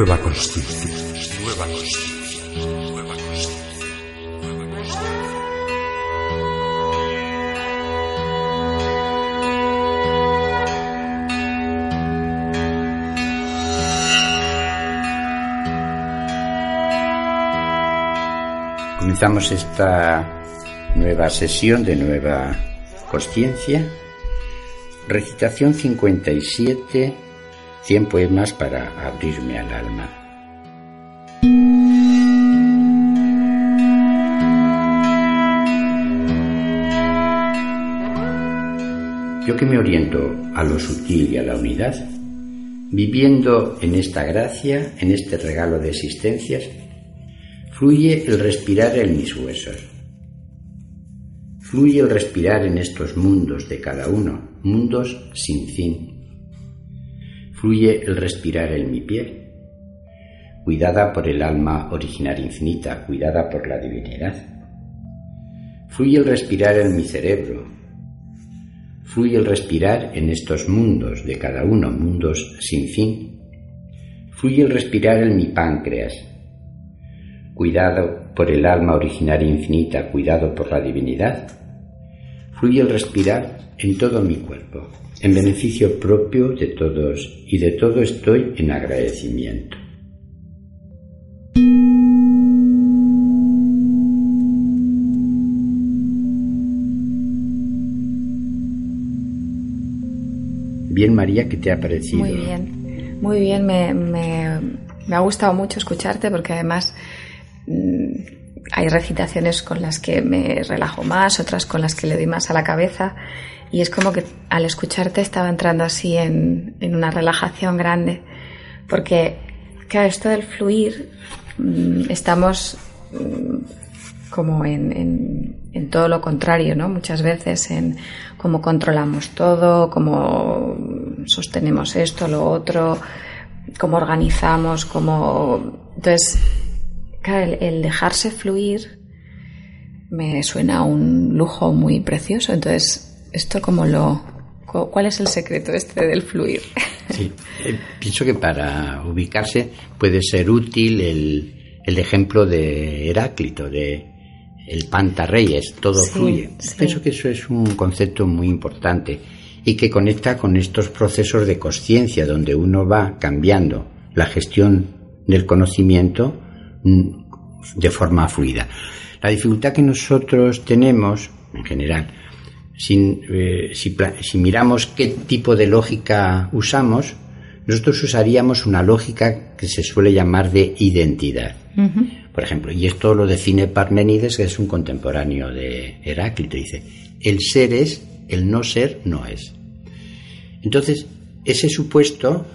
Nueva conciencia. Comenzamos esta nueva sesión de nueva conciencia. Recitación 57, 100 poemas para abrirme al alma. Yo que me oriento a lo sutil y a la unidad, viviendo en esta gracia, en este regalo de existencias, fluye el respirar en mis huesos. Fluye el respirar en estos mundos de cada uno, mundos sin fin. Fluye el respirar en mi piel, cuidada por el alma original infinita, cuidada por la divinidad. Fluye el respirar en mi cerebro, fluye el respirar en estos mundos de cada uno, mundos sin fin. Fluye el respirar en mi páncreas, cuidado por el alma original infinita, cuidado por la divinidad. Fluye el respirar en todo mi cuerpo, en beneficio propio de todos y de todo estoy en agradecimiento. Bien, María, ¿qué te ha parecido? Muy bien, muy bien, me, me, ha gustado mucho escucharte porque además hay recitaciones con las que me relajo más, otras con las que le doy más a la cabeza y es como que al escucharte estaba entrando así en, en una relajación grande porque claro, esto del fluir mm, estamos mm, como en, en, en, todo lo contrario, ¿no? Muchas veces en cómo controlamos todo, cómo sostenemos esto, lo otro, cómo organizamos, cómo... Entonces, claro, el, el dejarse fluir me suena a un lujo muy precioso. Entonces, ¿esto cómo lo...? ¿Cuál es el secreto este del fluir? Sí, eh, pienso que para ubicarse puede ser útil el, el ejemplo de Heráclito, de el pantarreyes, todo Sí, fluye. sí. Pienso que eso es un concepto muy importante y que conecta con estos procesos de conciencia donde uno va cambiando la gestión del conocimiento de forma fluida. La dificultad que nosotros tenemos, en general, sin, eh, si, si miramos qué tipo de lógica usamos, nosotros usaríamos una lógica que se suele llamar de identidad. Por ejemplo, y esto lo define Parménides, que es un contemporáneo de Heráclito, dice, el ser es, el no ser no es. Entonces, ese supuesto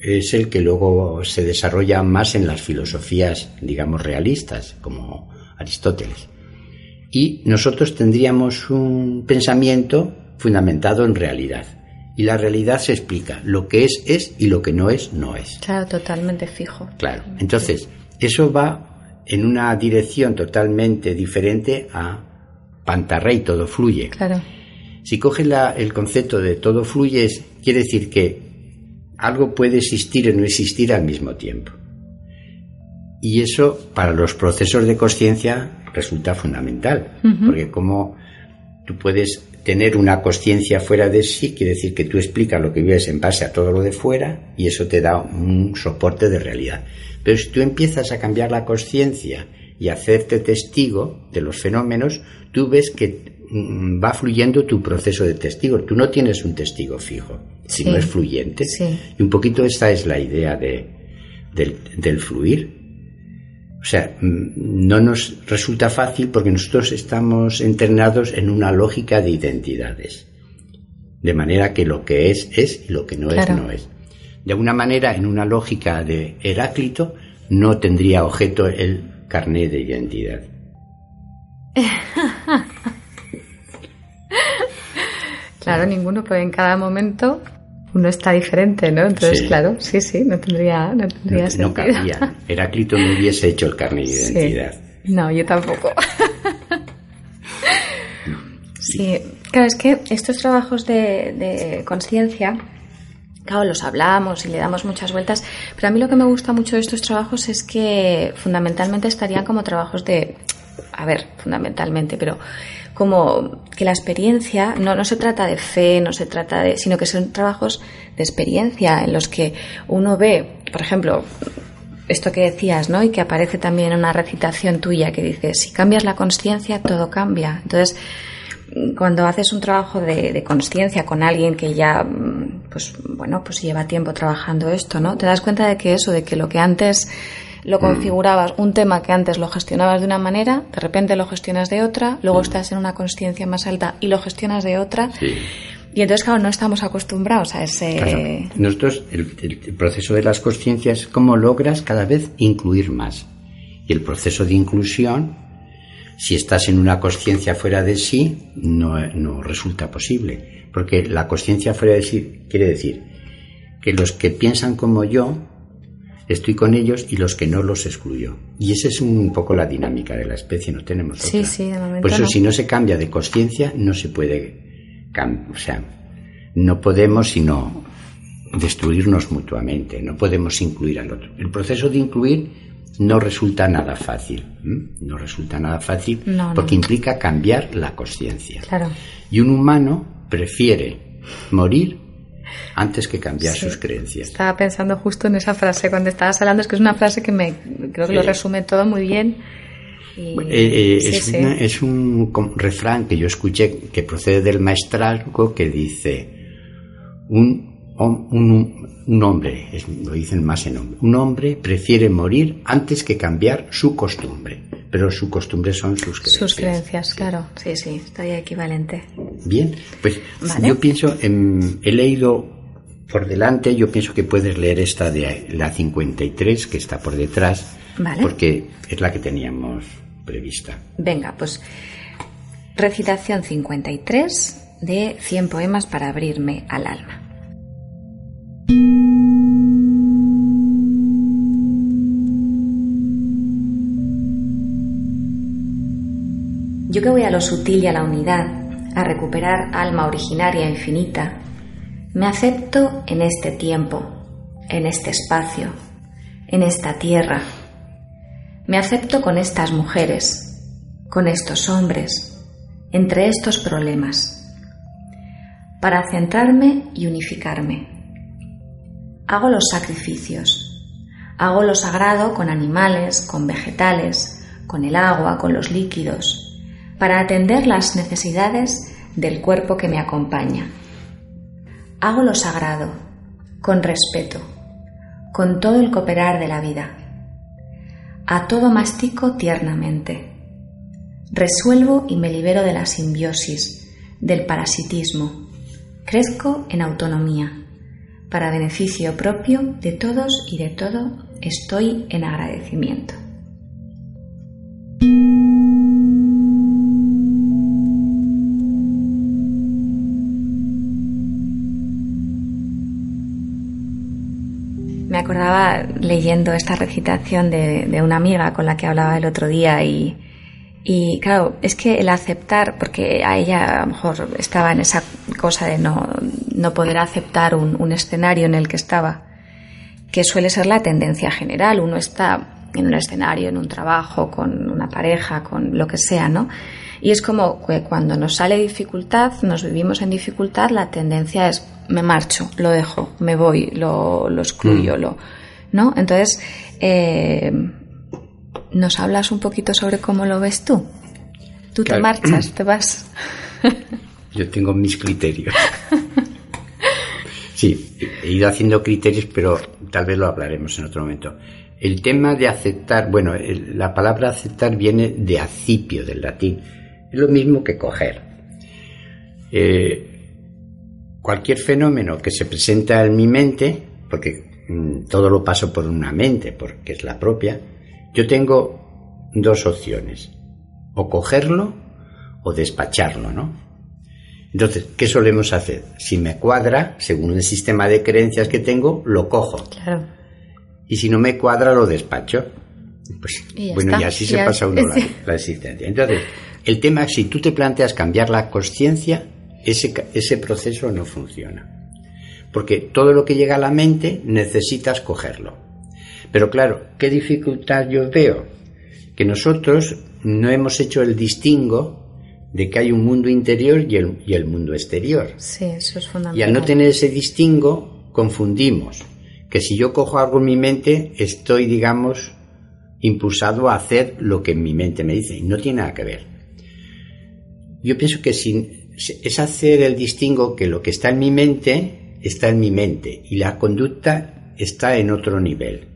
es el que luego se desarrolla más en las filosofías, digamos, realistas, como Aristóteles. Y nosotros tendríamos un pensamiento fundamentado en realidad. Y la realidad se explica. Lo que es es y lo que no es no es. Claro, totalmente fijo. Claro. Entonces, eso va en una dirección totalmente diferente a Pantarrey, todo fluye. Claro. Si coges la- el concepto de todo fluye, quiere decir que algo puede existir o no existir al mismo tiempo. Y eso para los procesos de conciencia resulta fundamental, porque como tú puedes tener una conciencia fuera de sí, quiere decir que tú explicas lo que vives en base a todo lo de fuera y eso te da un soporte de realidad. Pero si tú empiezas a cambiar la conciencia y hacerte testigo de los fenómenos, tú ves que mm, va fluyendo tu proceso de testigo. Tú no tienes un testigo fijo, Sí. sino es fluyente. Sí. Y un poquito esta es la idea de, del, del fluir. O sea, mm, no nos resulta fácil porque nosotros estamos entrenados en una lógica de identidades. De manera que lo que es es y lo que no Claro. es no es. De alguna manera, en una lógica de Heráclito, no tendría objeto el carné de identidad. Claro, ninguno, pero en cada momento uno está diferente, ¿no? Entonces, Sí. claro, sí, sí, no tendría, no tendría No, no sentido. cabía. Heráclito no hubiese hecho el carné de Sí. identidad. No, yo tampoco. Sí, claro, es que estos trabajos de, de conciencia Claro, los hablamos y le damos muchas vueltas, pero a mí lo que me gusta mucho de estos trabajos es que fundamentalmente estarían como trabajos de, a ver, fundamentalmente, pero como que la experiencia no, no se trata de fe, no se trata de, sino que son trabajos de experiencia en los que uno ve, por ejemplo, esto que decías, ¿no? Y que aparece también en una recitación tuya que dice, si cambias la conciencia, todo cambia. Entonces, cuando haces un trabajo de, de conciencia con alguien que ya, pues bueno, pues lleva tiempo trabajando esto, ¿no? Te das cuenta de que eso, de que lo que antes lo mm. configurabas, un tema que antes lo gestionabas de una manera, de repente lo gestionas de otra, luego mm. estás en una conciencia más alta y lo gestionas de otra. Y entonces, claro, no estamos acostumbrados a ese... Nosotros, el, el, proceso de las conciencias es cómo logras cada vez incluir más. Y el proceso de inclusión si estás en una conciencia fuera de sí, no, no resulta posible. Porque la conciencia fuera de sí quiere decir que los que piensan como yo, estoy con ellos y los que no los excluyo. Y esa es un poco la dinámica de la especie, no tenemos sí, otra. Sí, de Por eso, no. si no se cambia de conciencia, no se puede. O sea, no podemos sino destruirnos mutuamente, no podemos incluir al otro. El proceso de incluir no resulta nada fácil. No resulta nada fácil no, porque no. implica cambiar la conciencia. Claro. Y un humano prefiere morir antes que cambiar sí. sus creencias. Estaba pensando justo en esa frase cuando estabas hablando, es que es una frase que me creo que lo resume todo muy bien. Y... Eh, eh, sí, es, sí. Una, es, un refrán que yo escuché que procede del maestrazgo que dice un, un, un hombre, es, lo dicen más en hombre, un hombre prefiere morir antes que cambiar su costumbre, pero su costumbre son sus creencias. Sus creencias, claro, sí, sí, estaría equivalente. Bien, pues ¿Vale? yo pienso, en, he leído por delante, yo pienso que puedes leer esta de la 53 que está por detrás, ¿Vale? porque es la que teníamos prevista. Venga, pues recitación 53 de 100 poemas para abrirme al alma. Yo que voy a lo sutil y a la unidad, a recuperar alma originaria infinita, me acepto en este tiempo, en este espacio, en esta tierra. Me acepto con estas mujeres, con estos hombres, entre estos problemas, para centrarme y unificarme. Hago los sacrificios, hago lo sagrado con animales, con vegetales, con el agua, con los líquidos, para atender las necesidades del cuerpo que me acompaña. Hago lo sagrado, con respeto, con todo el cooperar de la vida. A todo mastico tiernamente. Resuelvo y me libero de la simbiosis, del parasitismo. Crezco en autonomía. Para beneficio propio de todos y de todo, estoy en agradecimiento. Acordaba leyendo esta recitación de, de, una amiga con la que hablaba el otro día y, y, claro, es que el aceptar, porque a ella a lo mejor estaba en esa cosa de no, no poder aceptar un, un escenario en el que estaba, que suele ser la tendencia general, uno está en un escenario, en un trabajo, con una pareja, con lo que sea, ¿no? Y es como que cuando nos sale dificultad, nos vivimos en dificultad, la tendencia es me marcho, lo dejo, me voy, lo, lo excluyo, mm. lo, ¿no? Entonces, eh, ¿nos hablas un poquito sobre cómo lo ves tú? Tú claro. te marchas, te vas. Yo tengo mis criterios. Sí, he ido haciendo criterios, pero tal vez lo hablaremos en otro momento. El tema de aceptar, bueno, el, la palabra aceptar viene de acipio, del latín. Es lo mismo que coger. Eh, cualquier fenómeno que se presenta en mi mente, porque todo lo paso por una mente, porque es la propia, yo tengo dos opciones, o cogerlo o despacharlo, ¿no? Entonces, ¿qué solemos hacer? Si me cuadra, según el sistema de creencias que tengo, lo cojo. Claro. Y si no me cuadra, lo despacho. Pues, y bueno, está. y así y se ya pasa uno sí. la, la, existencia. Entonces, el tema es si tú te planteas cambiar la conciencia, ese, ese proceso no funciona. Porque todo lo que llega a la mente necesitas cogerlo. Pero claro, ¿qué dificultad yo veo? Que nosotros no hemos hecho el distingo de que hay un mundo interior y el, y el mundo exterior. Sí, eso es fundamental. Y al no tener ese distingo, confundimos que si yo cojo algo en mi mente, estoy, digamos, impulsado a hacer lo que mi mente me dice. Y no tiene nada que ver. Yo pienso que sin, es hacer el distingo que lo que está en mi mente está en mi mente y la conducta está en otro nivel,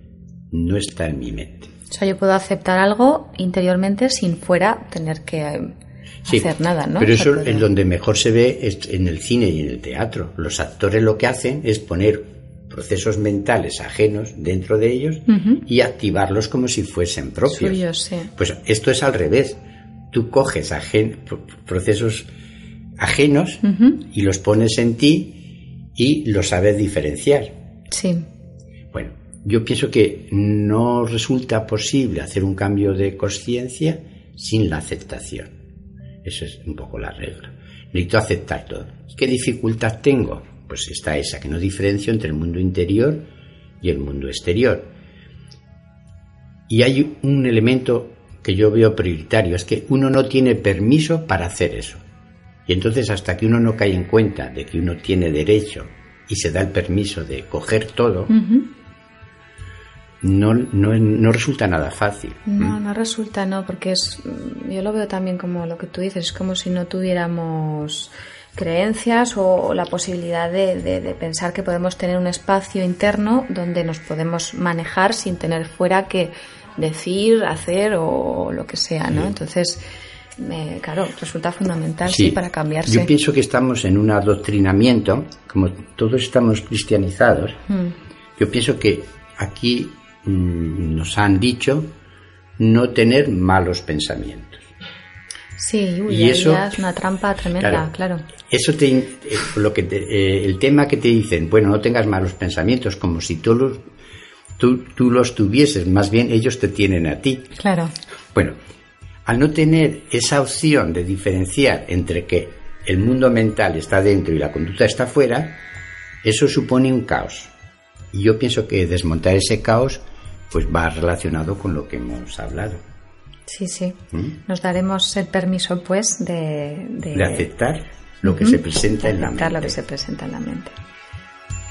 no está en mi mente. O sea, yo puedo aceptar algo interiormente sin fuera tener que hacer nada, ¿no? Pero eso es donde mejor se ve es en el cine y en el teatro. Los actores lo que hacen es poner procesos mentales ajenos dentro de ellos y activarlos como si fuesen propios. Suyos, sí. Pues esto es al revés. Tú coges ajen- pro- procesos ajenos y los pones en ti y los sabes diferenciar. Sí. Bueno, yo pienso que no resulta posible hacer un cambio de conciencia sin la aceptación. Eso es un poco la regla. Necesito aceptar todo. ¿Qué dificultad tengo? Pues está esa, que no diferencio entre el mundo interior y el mundo exterior. Y hay un elemento que yo veo prioritario, es que uno no tiene permiso para hacer eso. Y entonces hasta que uno no cae en cuenta de que uno tiene derecho y se da el permiso de coger todo, no, no, no resulta nada fácil. No, no resulta, no, porque es, mm, yo lo veo también como lo que tú dices, es como si no tuviéramos creencias o la posibilidad de, de- de pensar que podemos tener un espacio interno donde nos podemos manejar sin tener fuera que decir, hacer o lo que sea, ¿no? Entonces, me- claro, resulta fundamental, sí, para cambiarse. Yo pienso que estamos en un adoctrinamiento, como todos estamos cristianizados, Mm. yo pienso que aquí mm, nos han dicho no tener malos pensamientos. Sí, uy, Y eso- es una trampa tremenda, claro. Eso te, eh, lo que te- eh, el tema que te dicen, bueno, no tengas malos pensamientos, como si tú los, tú, tú los tuvieses, más bien ellos te tienen a ti. Claro. Bueno, al no tener esa opción de diferenciar entre que el mundo mental está dentro y la conducta está fuera, eso supone un caos. Y yo pienso que desmontar ese caos pues va relacionado con lo que hemos hablado, Sí, sí. ¿Mm? Nos daremos el permiso, pues, de, de, de aceptar lo que se presenta en la aceptar mente. lo que se presenta en la mente.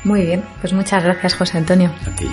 Muy bien, pues muchas gracias, José Antonio. A ti.